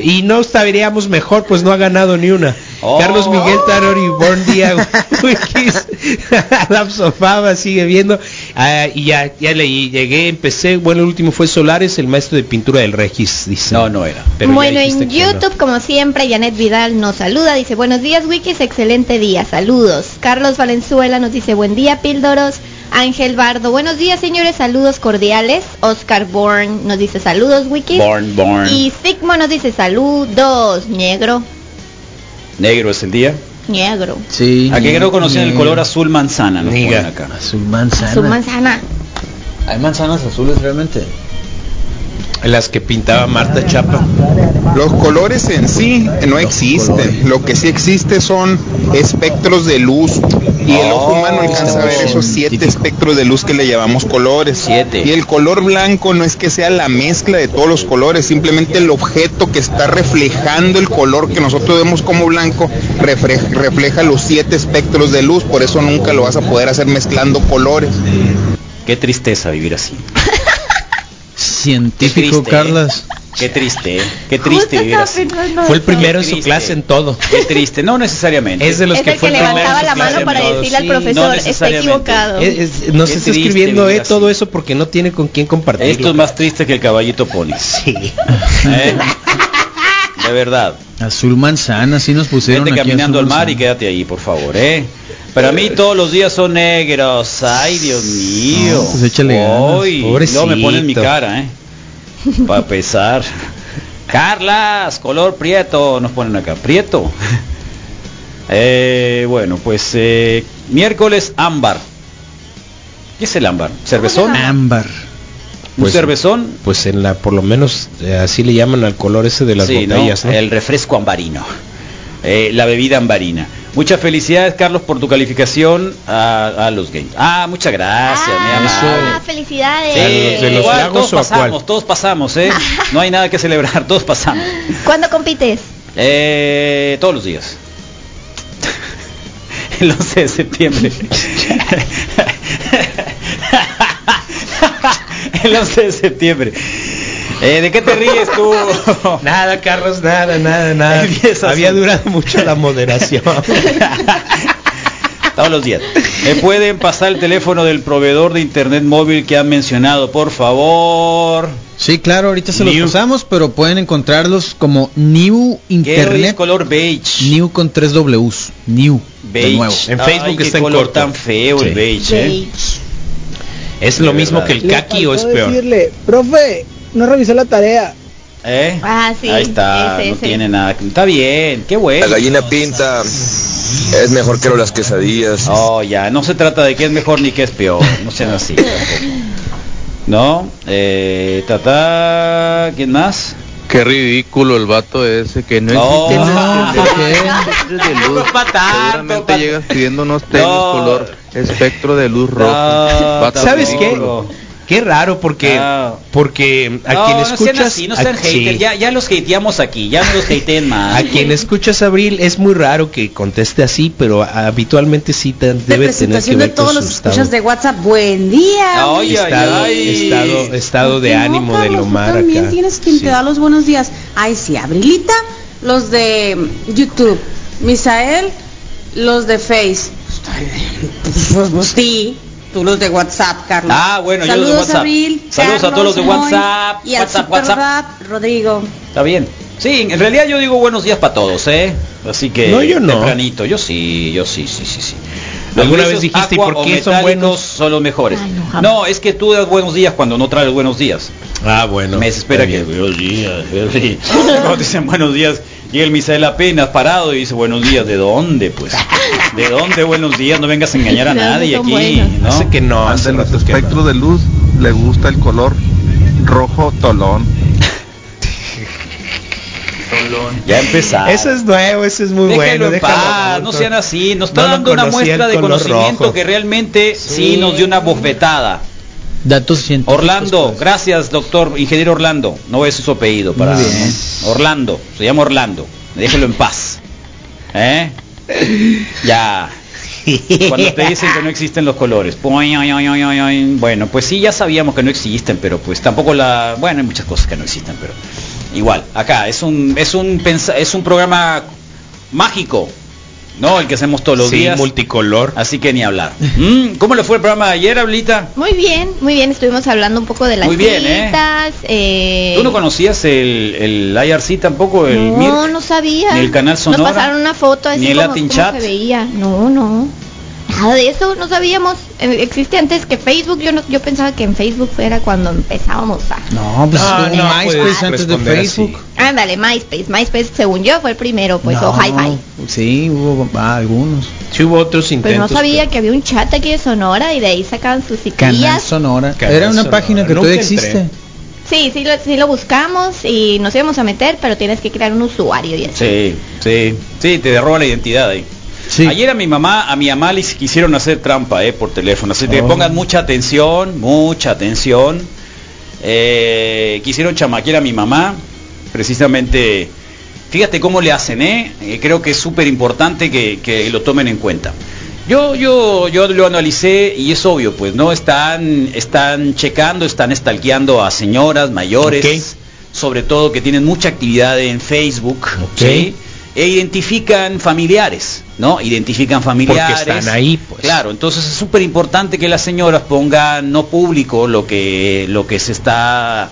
Y no estaríamos mejor, pues no ha ganado ni una. Oh. Carlos Miguel Tarori, buen día. Wikis. Fava sigue viendo. Ah, y ya, ya leí, llegué, empecé. Bueno, el último fue Solares, el maestro de pintura del Regis, dice. No, no era. Pero bueno, en no. YouTube, como siempre, Janet Vidal nos saluda, dice buenos días Wikis, excelente día, saludos. Carlos Valenzuela nos dice buen día Píldoros. Ángel Bardo, buenos días señores, saludos cordiales. Oscar Born nos dice saludos Wikis. Born, born. Y Sigmo nos dice saludos, negro, Negro es el día. negro. Sí. ¿A qué no conocían el color azul manzana? Nos Niga. ponen acá. Azul manzana. Su manzana. ¿Hay manzanas azules realmente? Las que pintaba Marta Chapa. Los colores en sí no existen. Lo que sí existe son espectros de luz. Y el ojo humano alcanza a ver esos siete espectros de luz que le llamamos colores. Siete. Y el color blanco no es que sea la mezcla de todos los colores, simplemente el objeto que está reflejando el color que nosotros vemos como blanco refleja los siete espectros de luz. Por eso nunca lo vas a poder hacer mezclando colores. Qué tristeza vivir así. Científico, triste, Carlas. Qué triste, ¿eh? qué triste Justo vivir estaba así. pensando Fue el primero en su clase en todo. Qué triste, no necesariamente. Es de los Es que el fue que el primero levantaba en la su mano clase para en todo. decirle al Sí, profesor, no está equivocado. Es- es- nos Qué está escribiendo eh, todo eso porque no tiene con quién compartirlo. Esto es más triste que el caballito pony. Sí. ¿Eh? De verdad. Azul manzana, así nos pusieron Vete aquí, caminando al mar y quédate ahí, por favor, ¿eh? Para mí todos los días son negros. Ay, Dios mío. No, pues échale ganas, no me ponen mi cara, ¿eh? Para pesar. Carlas, color prieto, nos ponen acá. Prieto. Eh, bueno, pues eh, miércoles ámbar. ¿Qué es el ámbar? ¿Cervezón? Ámbar. ¿Un Pues- cervezón? Pues en la, por lo menos eh, así le llaman al color ese de las Sí, ¿no? botellas, ¿no? El refresco ambarino. Eh, la bebida ambarina. Muchas felicidades, Carlos, por tu calificación a, a los games. Ah, muchas gracias, mi Ah, amable. felicidades. Sí, ¿De los igual, lagos todos o pasamos, cuál? todos pasamos, ¿eh? No hay nada que celebrar, todos pasamos. ¿Cuándo compites? Eh, todos los días. El 11 de septiembre. El 11 de septiembre. Eh, ¿De qué te ríes tú? Nada, Carlos, nada, nada, nada. Había durado mucho la moderación. Todos los días. ¿Me pueden pasar el teléfono del proveedor de internet móvil que han mencionado, por favor? Sí, claro, ahorita se los New. pasamos, pero pueden encontrarlos como New ¿Qué hoy es Internet. color beige? New con tres Ws. New. Beige. De nuevo. En Ay, Facebook qué está en color corto. tan feo el beige, ¿eh? Beige. ¿Es De lo mismo verdad. que el kaki o es peor? decirle, profe, no revisé la tarea. ¿Eh? Ah, sí, Ahí está, ese, no ese. tiene nada. Está bien, qué bueno. La gallina pinta es mejor que las quesadillas. Oh, ya, no se trata de qué es mejor ni qué es peor, no sean así. tampoco. ¿No? Eh, tata, ¿quién más? Qué ridículo el vato ese que no existen no, tanto, Seguramente llegas pidiendo unos tenis No. color espectro de luz. No, Vato ¿Sabes qué? Qué raro porque No. porque a no, quien no escuchas sean así, no sean a- sí. ya, ya los hateamos aquí, ya no los hateen más. A quien escuchas Abril es muy raro que conteste así, pero habitualmente sí te- de debe tener que ver de todos con los estado, escuchas de WhatsApp. Buen día. Ay, estado, ay. estado, estado de ¿Por qué no, ánimo de Carlos? Lomar Tú también acá. tienes quien Sí. te da los buenos días. Ay, sí, Abrilita, los de YouTube, Misael, los de Face. Pues, pues sí, tú los de WhatsApp, Carlos. Ah, bueno, yo los de WhatsApp. Abril, Saludos a todos los de WhatsApp, Y WhatsApp, Superdad, Rodrigo. Está bien. Sí, en realidad yo digo buenos días para todos, ¿eh? Así que No, yo no. tempranito, yo sí, yo sí, sí, sí, sí. ¿Alguna vez dijiste, ¿y aqua por qué son buenos? Son los mejores. Ay, no, es que tú das buenos días cuando no traes buenos días. Ah, bueno. Me desespera que buenos días. buenos días. Cuando dicen buenos días, y el Misael apenas parado y dice buenos días. ¿De dónde, pues? ¿De dónde buenos días? No vengas a engañar a nadie aquí, buenos. ¿no? Hace que no, que no. espectros de luz le gusta el color rojo tolón. Ya empezamos. Eso es nuevo, eso es muy Déjenlo bueno. en déjalo, paz, no sean así. Nos está No dando una muestra el de conocimiento rojo. que realmente sí. Sí. nos dio una bofetada. Datos científicos. Orlando, gracias doctor, ingeniero Orlando. No decir su apellido para Muy bien. ¿no? Orlando, se llama Orlando. Déjelo en paz. ¿Eh? Ya. Cuando te dicen que no existen los colores. Bueno, pues sí, ya sabíamos que no existen, pero pues tampoco la... Bueno, hay muchas cosas que no existen, pero igual. Acá es un es un pensa- es un programa mágico, ¿no? El que hacemos todos los Sí, días. multicolor. Así que ni hablar. Mm, ¿Cómo le fue el programa de ayer, Ablita? Muy bien, muy bien. Estuvimos hablando un poco de las Muy bien, ¿eh? citas. eh, ¿Tú no conocías el, el IRC tampoco? El no, no sabía. Ni el canal Sonora, Nos pasaron una foto así ni el como, Latin Chat. se veía. No, no. Nada de eso, no sabíamos. Eh, Existe antes que Facebook. Yo no, yo pensaba que en Facebook era cuando empezábamos a. No, pues No, estuvo no MySpace puedes antes de. Facebook. Ándale, MySpace. MySpace, según yo, fue el primero, pues, No, o Hi-Fi. Sí, hubo ah, algunos. Sí hubo otros Pero intentos. no sabía pero- que había un chat aquí de Sonora y de ahí sacaban sus citillas. Sonora. Canal Era una Sonora. página que Nunca todavía entré. existe. Sí, sí lo, sí lo buscamos y nos íbamos a meter, pero tienes que crear un usuario y así. Sí, sí, sí, te roba la identidad ahí. Sí. Ayer a mi mamá, a mi mamá le quisieron hacer trampa, eh, por teléfono. Así que Oh. pongan mucha atención, mucha atención. Eh, quisieron chamaquear a mi mamá, precisamente. Fíjate cómo le hacen, eh. Eh, creo que es súper importante que, que lo tomen en cuenta. Yo, yo, yo lo analicé y es obvio, pues, ¿no? Están, están checando, están estalqueando a señoras mayores, sobre todo que tienen mucha actividad en Facebook, Ok. ¿sí? E identifican familiares, ¿no? Identifican familiares. están ahí, pues. Claro, entonces es súper importante que las señoras pongan no público lo que, lo que se está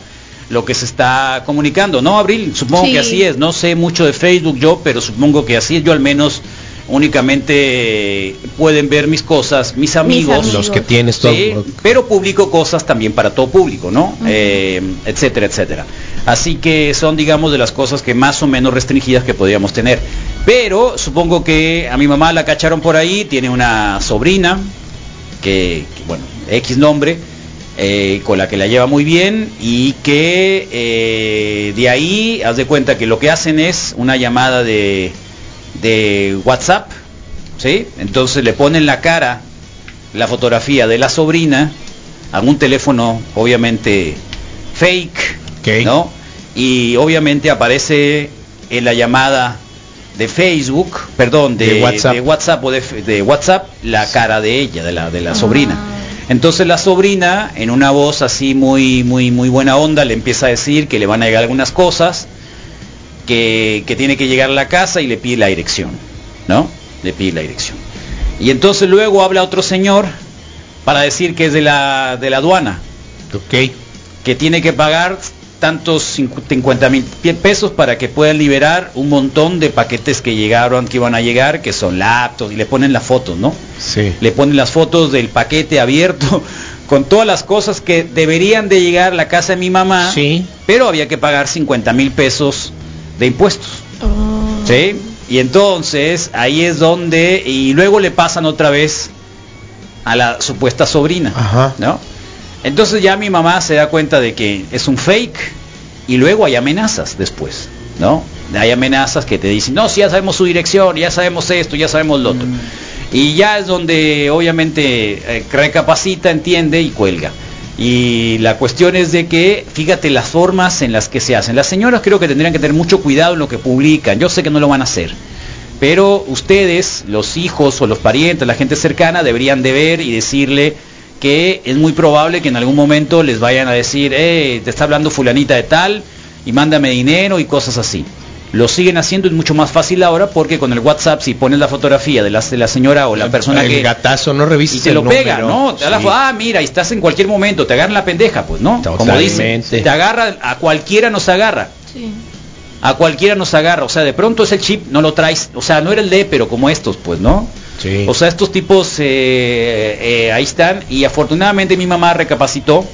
lo que se está comunicando, ¿no, Abril? Supongo Sí. que así es. No sé mucho de Facebook yo, pero supongo que así es. Yo al menos únicamente pueden ver mis cosas, mis amigos, amigos. Los que tienes todo. Sí, pero publico cosas también para todo público, ¿no? Eh, etcétera, etcétera. Así que son, digamos, de las cosas que más o menos restringidas que podríamos tener. Pero supongo que a mi mamá la cacharon por ahí, tiene una sobrina, que, que, bueno, X nombre, eh, con la que la lleva muy bien y que eh, de ahí, haz de cuenta que lo que hacen es una llamada de, de WhatsApp, ¿sí? Entonces le ponen la cara, la fotografía de la sobrina a un teléfono obviamente fake, ¿no? Y obviamente aparece en la llamada de Facebook, perdón, de, De WhatsApp. de WhatsApp o de, de WhatsApp la cara de ella, de la, de la sobrina. Entonces la sobrina, en una voz así muy, muy, muy buena onda, le empieza a decir que le van a llegar algunas cosas, que, que tiene que llegar a la casa y le pide la dirección, ¿no? Le pide la dirección. Y entonces luego habla otro señor para decir que es de la, de la aduana. Ok. Que tiene que pagar tantos 50 mil pesos para que puedan liberar un montón de paquetes que llegaron, que iban a llegar, que son laptops, y le ponen las fotos, ¿no? Sí. Le ponen las fotos del paquete abierto con todas las cosas que deberían de llegar a la casa de mi mamá, Sí. pero había que pagar 50 mil pesos de impuestos. ¿Sí? Y entonces ahí es donde, y luego le pasan otra vez a la supuesta sobrina, Ajá. ¿no? Entonces ya mi mamá se da cuenta de que es un fake y luego hay amenazas después, ¿no? Hay amenazas que te dicen, no, si ya sabemos su dirección, ya sabemos esto, ya sabemos lo otro. Y ya es donde obviamente eh, recapacita, entiende y cuelga. Y la cuestión es de que, fíjate las formas en las que se hacen. Las señoras creo que tendrían que tener mucho cuidado en lo que publican. Yo sé que no lo van a hacer. Pero ustedes, los hijos o los parientes, la gente cercana, deberían de ver y decirle que es muy probable que en algún momento les vayan a decir, eh, te está hablando fulanita de tal y mándame dinero y cosas así. Lo siguen haciendo, es mucho más fácil ahora porque con el WhatsApp si pones la fotografía de la, de la señora o la persona el que... gatazo no revisas Y te el lo pega. ¿no? Te la Sí. ah, mira, y estás en cualquier momento, te agarran la pendeja, pues, ¿no? Como dicen, te agarra, a cualquiera nos agarra. A cualquiera nos agarra, o sea, de pronto ese chip no lo traes, o sea, no era el D, pero como estos, pues, ¿no? Sí. O sea, estos tipos eh, eh, ahí están y afortunadamente mi mamá recapacitó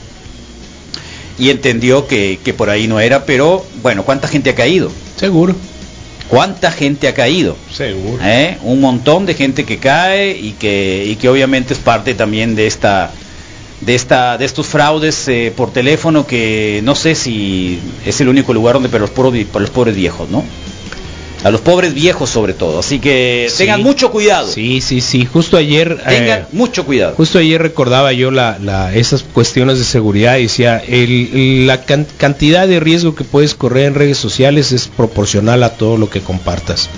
y entendió que, que por ahí no era, pero bueno, ¿cuánta gente ha caído? Seguro. ¿Cuánta gente ha caído? Seguro. ¿Eh? Un montón de gente que cae y que, y que obviamente es parte también de esta de esta de estos fraudes eh, por teléfono que no sé si es el único lugar donde para los pobres los pobres viejos, ¿no? A los pobres viejos sobre todo, así que Sí. tengan mucho cuidado. Sí, sí, sí. Justo ayer. Tengan eh, mucho cuidado. Justo ayer recordaba yo la, la- esas cuestiones de seguridad y decía, el- la can- cantidad de riesgo que puedes correr en redes sociales es proporcional a todo lo que compartas.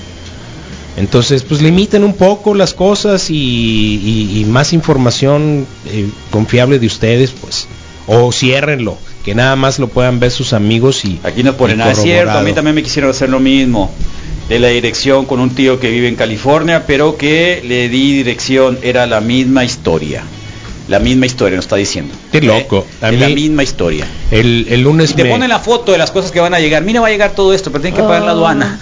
Entonces, pues limiten un poco las cosas y, y- y más información eh, confiable de ustedes, pues, o ciérrenlo, que nada más lo puedan ver sus amigos y Aquí no ponen nada, es cierto, a mí también me quisieron hacer lo mismo de la dirección con un tío que vive en California, pero que le di dirección, era la misma historia. La misma historia, nos está diciendo. Qué loco. A Es la misma historia. El, el lunes Y te me- ponen la foto de las cosas que van a llegar. Mira, va a llegar todo esto, pero tienen que pagar la aduana.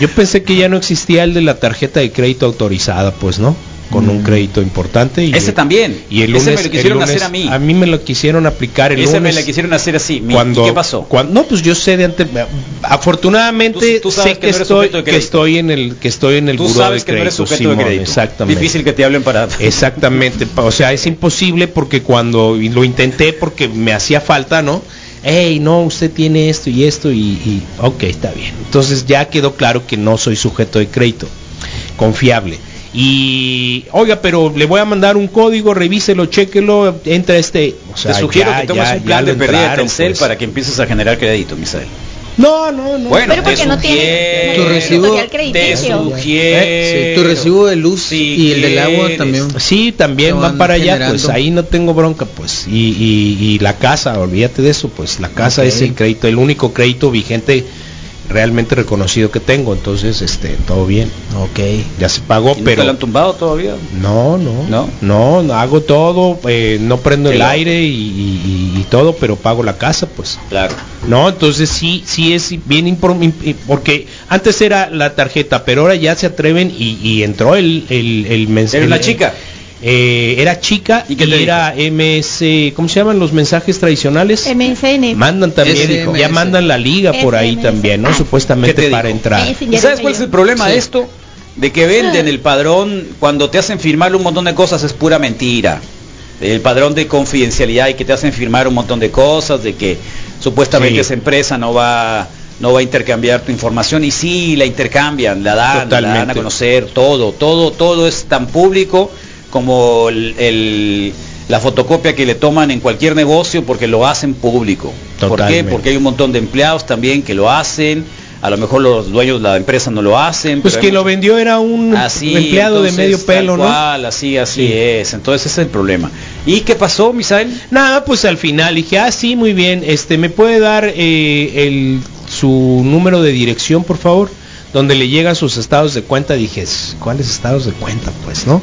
Yo pensé que ya no existía el de la tarjeta de crédito autorizada, pues, ¿no? Con un crédito importante. Y Mm. Ese también. Y el Ese lunes, me lo quisieron lunes- hacer a mí. A mí me lo quisieron aplicar el Ese lunes. me la quisieron hacer así. Mi- Cuando, ¿Y qué pasó? cuan- no, pues yo sé de antes. Afortunadamente Tú- tú sabes sé que que, no eres estoy, que crédito. estoy en el que estoy en el Tú buró sabes de que no eres crédito. sujeto de Simón, crédito. Exactamente. Difícil que te hablen para... Exactamente, o sea, es imposible porque cuando lo intenté porque me hacía falta, ¿no? Hey, no, usted tiene esto y esto y, y ok, está bien. Entonces ya quedó claro que no soy sujeto de crédito confiable. Y, oiga, pero le voy a mandar un código, revíselo, chéquelo, entra este. O sea, te sugiero ya- que tomes ya- un plan de pérdida de Telcel pues. para que empieces a generar crédito, Misael. No, no, no. Bueno, Pero porque no tiene- Tu recibo- sugiero. Sí, tu recibo de luz y el del agua quieres. también. Sí, también van para allá, generando. pues ahí no tengo bronca, pues. Y, y- y la casa, olvídate de eso, pues la casa Ok. es el crédito, el único crédito vigente realmente reconocido que tengo, entonces este todo bien. Ok. Ya se pagó, ¿Y no pero te lo han tumbado todavía? no, no, ¿No? no, no, hago todo, eh, no prendo el aire y, y- y todo, pero pago la casa, pues. Claro. No, entonces sí, sí es bien importante, porque antes era la tarjeta, pero ahora ya se atreven y, y entró el, el, el mensaje. ¿Era una chica? Eh, era chica y, qué te era MS, ¿cómo se llaman los mensajes tradicionales? MSN. Mandan también, SMS. ya mandan la liga por ahí SMS. también, ¿no? Ah. Supuestamente ¿Qué te para dijo? entrar. ¿Y sabes cuál es el problema de esto? De que venden el padrón, cuando te hacen firmar un montón de cosas es pura mentira. El padrón de confidencialidad y que te hacen firmar un montón de cosas, de que supuestamente Sí. esa empresa no va no va a intercambiar tu información y sí la intercambian, la dan, la dan a conocer, todo, todo, todo es tan público como el, el- la fotocopia que le toman en cualquier negocio porque lo hacen público. ¿Por qué? Totalmente. Porque hay un montón de empleados también que lo hacen, a lo mejor los dueños de la empresa no lo hacen. Pues pero quien lo vendió era un Así, empleado de medio pelo, ¿no? así, así Sí. es. Entonces ese es el problema. ¿Y qué pasó, Misael? Nada, pues al final dije, ah, sí, muy bien, este, ¿me puede dar eh, el, su número de dirección, por favor? Donde le llegan sus estados de cuenta. Dije, ¿cuáles estados de cuenta, pues, no?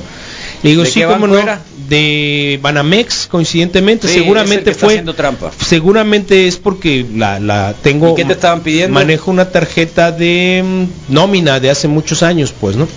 Le digo, ¿De sí, cómo no, era? de Banamex, coincidentemente, Sí, seguramente fue, haciendo trampa. seguramente es porque la, la tengo, ¿Y qué te estaban pidiendo? manejo una tarjeta de mm, nómina de hace muchos años, pues, ¿no?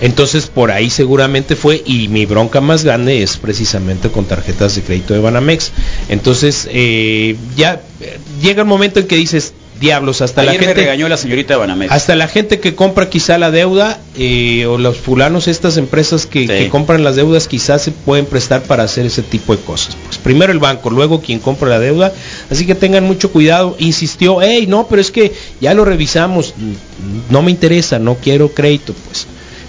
Entonces por ahí seguramente fue y mi bronca más grande es precisamente con tarjetas de crédito de Banamex. Entonces eh, ya eh, llega el momento en que dices, diablos, hasta Ayer la me gente... regañó la señorita Banamex. Hasta la gente que compra quizá la deuda eh, o los fulanos, estas empresas que, Sí. que compran las deudas quizás se pueden prestar para hacer ese tipo de cosas. Pues primero el banco, luego quien compra la deuda. Así que tengan mucho cuidado. Insistió, hey, no, pero es que ya lo revisamos. Mm, No me interesa, no quiero crédito, pues.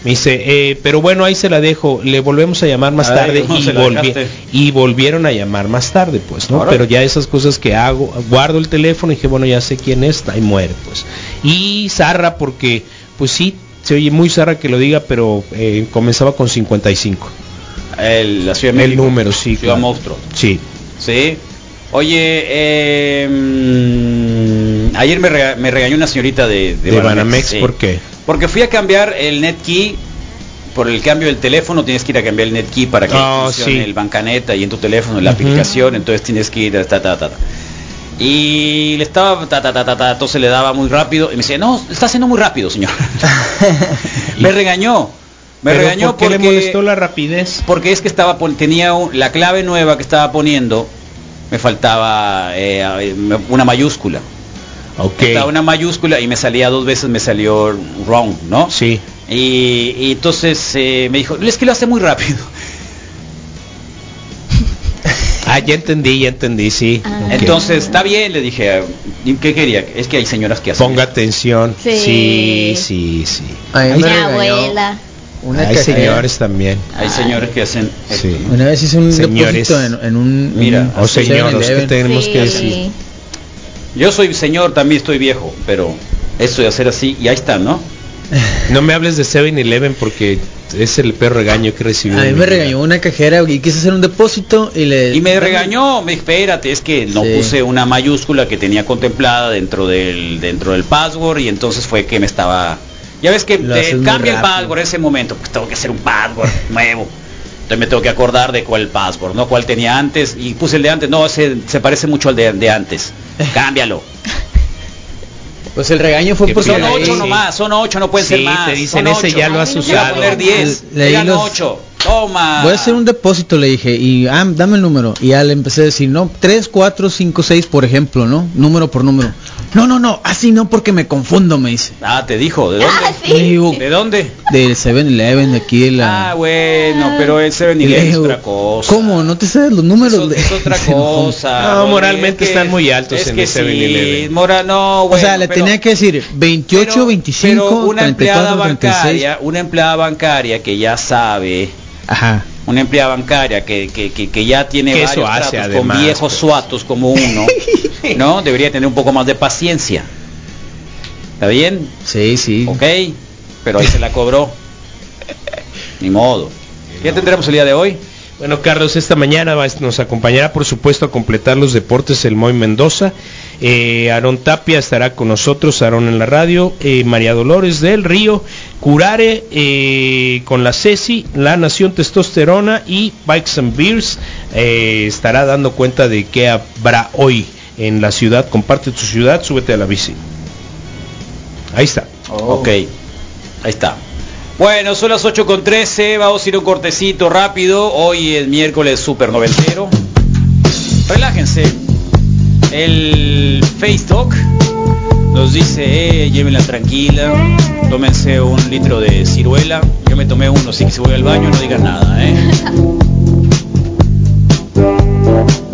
Me dice, eh, pero bueno, ahí se la dejo. Le volvemos a llamar más Ay, tarde ¿cómo y, volvi- y volvieron a llamar más tarde, pues, ¿no? Pero ya esas cosas que hago, guardo el teléfono y dije, bueno, ya sé quién es, ahí muere, pues. Y Zarra, porque, pues sí, se oye muy Zarra que lo diga, pero eh, comenzaba con 55. El, la Ciudad de El número, sí. Ciudad claro. Monstruo. Sí. Sí. Oye, eh, mm, ayer me, rega- me regañó una señorita de, De Banamex, sí. ¿por qué? Porque fui a cambiar el NetKey. Por el cambio del teléfono tienes que ir a cambiar el NetKey para que Ah, funcione sí. el bancaneta y en tu teléfono la Ujú. aplicación, entonces tienes que ir a ta ta ta. ta. Y le estaba ta ta ta ta, ta, entonces le daba muy rápido y me decía, "No, está haciendo muy rápido, señor." me regañó. Me Pero regañó ¿por qué porque le molestó la rapidez? porque es que estaba tenía un- la clave nueva que estaba poniendo me faltaba eh, eh, una mayúscula Ok. Estaba una mayúscula y me salía dos veces me salió wrong no Sí. y, y entonces eh, me dijo es que lo hace muy rápido Ah, ya entendí, ya entendí, sí. Ok. entonces está bien le dije ¿y ¿qué quería? es que hay señoras que hacen Ponga atención. Sí. Sí, sí, sí. A mí Mi me regañó abuela. Una Hay señores también. hay señores que hacen Sí. Una vez hice un Señores. depósito en, en un Mira, un O señoros, ¿qué 7-Eleven. tenemos Sí. que decir? Yo soy señor también estoy viejo pero eso de hacer así y ahí está ¿no? No me hables de 7-Eleven porque es el peor regaño que he recibido. A mí me regañó una cajera y quise hacer un depósito y le Y me regañó, me espérate, es que no Sí. puse una mayúscula que tenía contemplada dentro del dentro del password y entonces fue que me estaba ya ves que te cambia el password en ese momento, pues tengo que hacer un password nuevo. Entonces me tengo que acordar de cuál password, no cuál tenía antes y puse el de antes, no, ese se parece mucho al de, de antes. Cámbialo. Pues el regaño fue porque Son ocho nomás, son ocho, no pueden Sí, ser más. te dicen, son ese ocho. ya lo has Iba a usado. poner 10, Leí eran los- 8. Toma. Voy a hacer un depósito, le dije, y ah, dame el número. Y ya le empecé a decir, no, 3, 4, 5, 6, por ejemplo, ¿no? Número por número. No, no, no, así no porque me confundo, me dice. Ah, te dijo, ¿de dónde? Ah, Le sí. digo, ¿De dónde? del 7-Eleven de aquí de la... Ah, bueno, pero el 7 Y le es digo, otra cosa. ¿Cómo? ¿No te sabes los números? Es, es otra cosa. No, moralmente es que- están muy altos es en que el 7-Eleven. Sí, mora, no, o sea, bueno, le pero- tenía que decir 28, pero- 25, pero una empleada 34, 36. bancaria, una empleada bancaria que ya sabe, Ajá. una empleada bancaria que, que, que, que ya tiene varios eso hace, tratos además, con viejos pues. suatos como uno, ¿no? Debería tener un poco más de paciencia. ¿Está bien? Sí, sí. Ok, pero ahí se la cobró. Ni modo. ¿Qué tendremos el día de hoy? Bueno, Carlos, esta mañana nos acompañará, por supuesto, a completar los deportes el Moy Mendoza. Eh, Aarón Tapia estará con nosotros, Aarón en la radio, eh, María Dolores del Río, Curare eh, con la Ceci, La Nación Testosterona y Bikes and Beers eh, estará dando cuenta de qué habrá hoy en la ciudad. Comparte tu ciudad, súbete a la bici. Ahí está. Ok, ahí está. Bueno, son las 8 con 13, vamos a ir un cortecito rápido. Hoy es miércoles super noventero. Relájense. El Face Talk nos dice, eh, llévenla tranquila, tómense un litro de ciruela. Yo me tomé uno, así que si voy al baño no digan nada, ¿eh?